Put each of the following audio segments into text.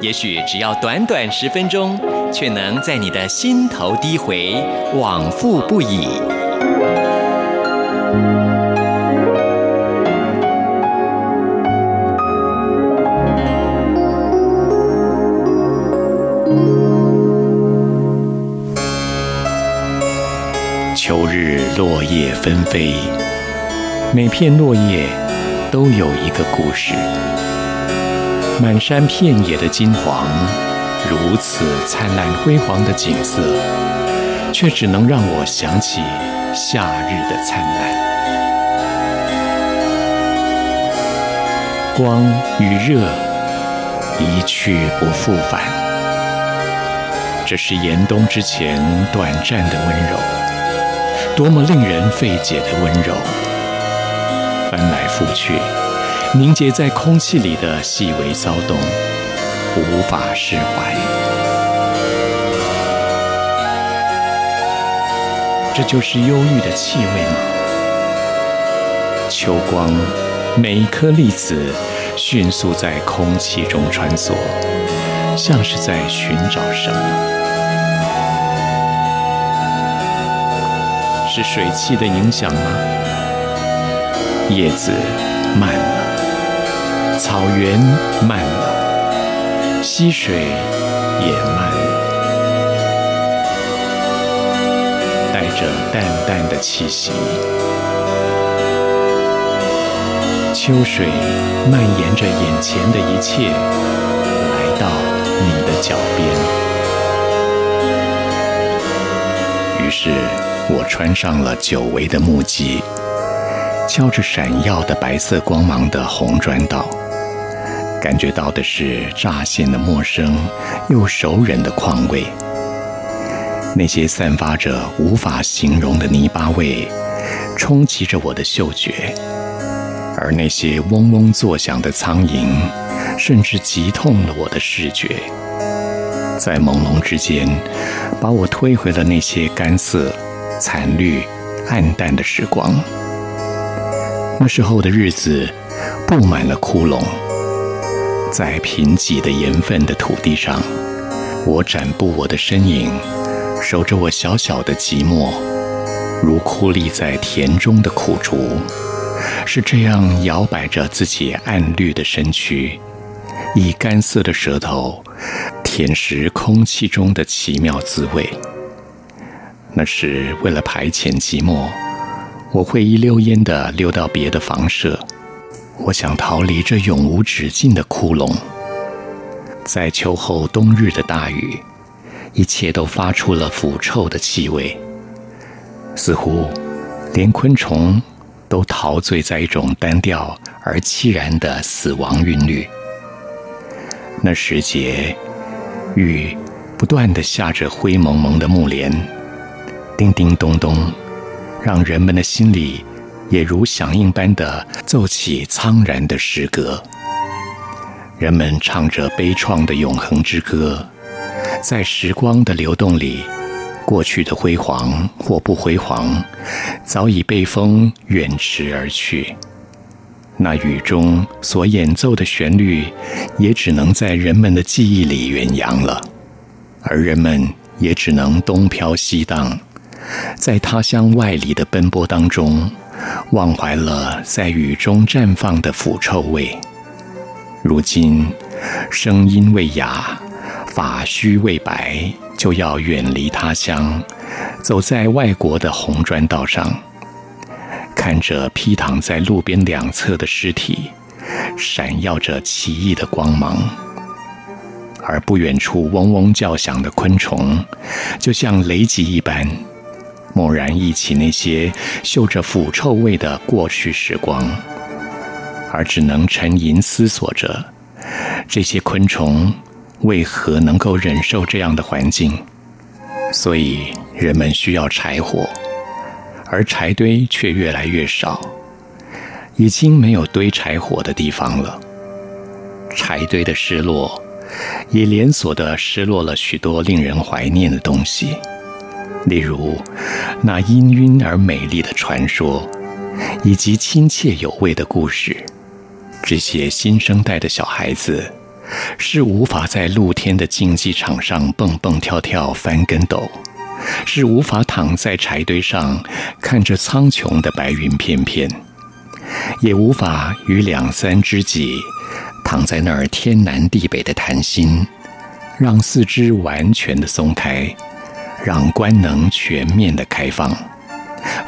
也许只要短短十分钟，却能在你的心头低回，往复不已。秋日落叶纷飞，每片落叶都有一个故事。满山遍野的金黄，如此灿烂辉煌的景色，却只能让我想起夏日的灿烂。光与热一去不复返，这是严冬之前短暂的温柔，多么令人费解的温柔，翻来覆去。凝结在空气里的细微骚动，无法释怀。这就是忧郁的气味吗？秋光，每一颗粒子迅速在空气中穿梭，像是在寻找什么？是水汽的影响吗？叶子慢了。草原慢了，溪水也慢了，带着淡淡的气息。秋水蔓延着眼前的一切，来到你的脚边。于是我穿上了久违的木屐，敲着闪耀的白色光芒的红砖道。感觉到的是乍现的陌生又熟稔的况味，那些散发着无法形容的泥巴味，冲击着我的嗅觉，而那些嗡嗡作响的苍蝇，甚至急痛了我的视觉，在朦胧之间，把我推回了那些干涩、惨绿、暗淡的时光。那时候的日子，布满了窟窿。在贫瘠的盐分的土地上，我展布我的身影，守着我小小的寂寞，如枯立在田中的苦竹，是这样摇摆着自己暗绿的身躯，以干涩的舌头舔食空气中的奇妙滋味。那是为了排遣寂寞，我会一溜烟地溜到别的房舍。我想逃离这永无止境的窟窿，在秋后冬日的大雨，一切都发出了腐臭的气味，似乎连昆虫都陶醉在一种单调而凄然的死亡韵律。那时节，雨不断地下着灰蒙蒙的幕帘，叮叮咚咚，让人们的心里。也如响应般的奏起苍然的诗歌，人们唱着悲怆的永恒之歌，在时光的流动里，过去的辉煌或不辉煌，早已被风远驰而去。那雨中所演奏的旋律，也只能在人们的记忆里远扬了，而人们也只能东飘西荡，在他乡外里的奔波当中。忘怀了在雨中绽放的腐臭味。如今，声音未哑，发须未白，就要远离他乡，走在外国的红砖道上，看着披躺在路边两侧的尸体，闪耀着奇异的光芒。而不远处嗡嗡叫响的昆虫，就像雷击一般。蓦然忆起那些嗅着腐臭味的过去时光，而只能沉吟思索着：这些昆虫为何能够忍受这样的环境？所以人们需要柴火，而柴堆却越来越少，已经没有堆柴火的地方了。柴堆的失落，也连锁地失落了许多令人怀念的东西，例如那氤氲而美丽的传说，以及亲切有味的故事。这些新生代的小孩子是无法在露天的竞技场上蹦蹦跳跳、翻跟斗，是无法躺在柴堆上看着苍穹的白云片片，也无法与两三知己。躺在那儿天南地北的谈心，让四肢完全的松开，让官能全面的开放，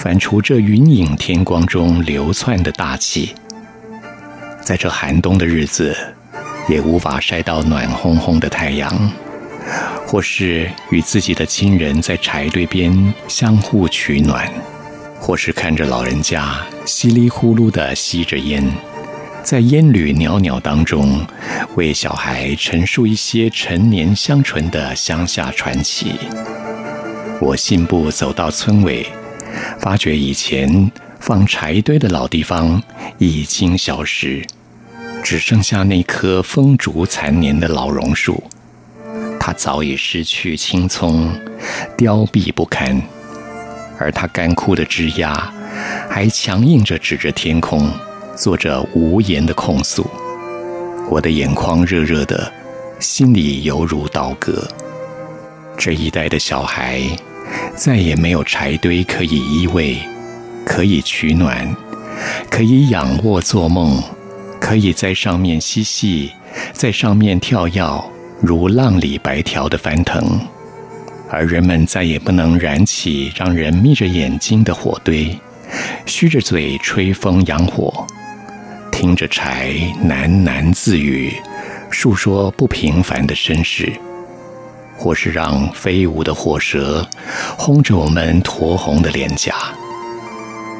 反刍这云影天光中流窜的大气。在这寒冬的日子，也无法晒到暖烘烘的太阳，或是与自己的亲人在柴堆边相互取暖，或是看着老人家稀里呼噜地吸着烟。在烟缕袅袅当中，为小孩陈述一些陈年相传的乡下传奇。我信步走到村尾，发觉以前放柴堆的老地方已经消失，只剩下那棵风烛残年的老榕树。它早已失去青葱，凋敝不堪，而它干枯的枝桠还强硬着指着天空。做着无言的控诉，我的眼眶热热的，心里犹如刀割。这一代的小孩再也没有柴堆可以依偎，可以取暖，可以仰卧做梦，可以在上面嬉戏，在上面跳跃，如浪里白条的翻腾。而人们再也不能燃起让人眯着眼睛的火堆，虚着嘴吹风养火。听着柴喃喃自语，述说不平凡的身世，或是让飞舞的火舌轰着我们驼红的脸颊，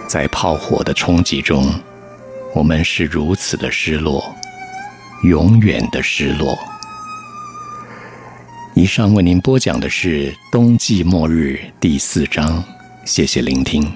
在炮火的冲击中，我们是如此的失落，永远的失落。以上为您播讲的是《冬季末日》第四章，谢谢聆听。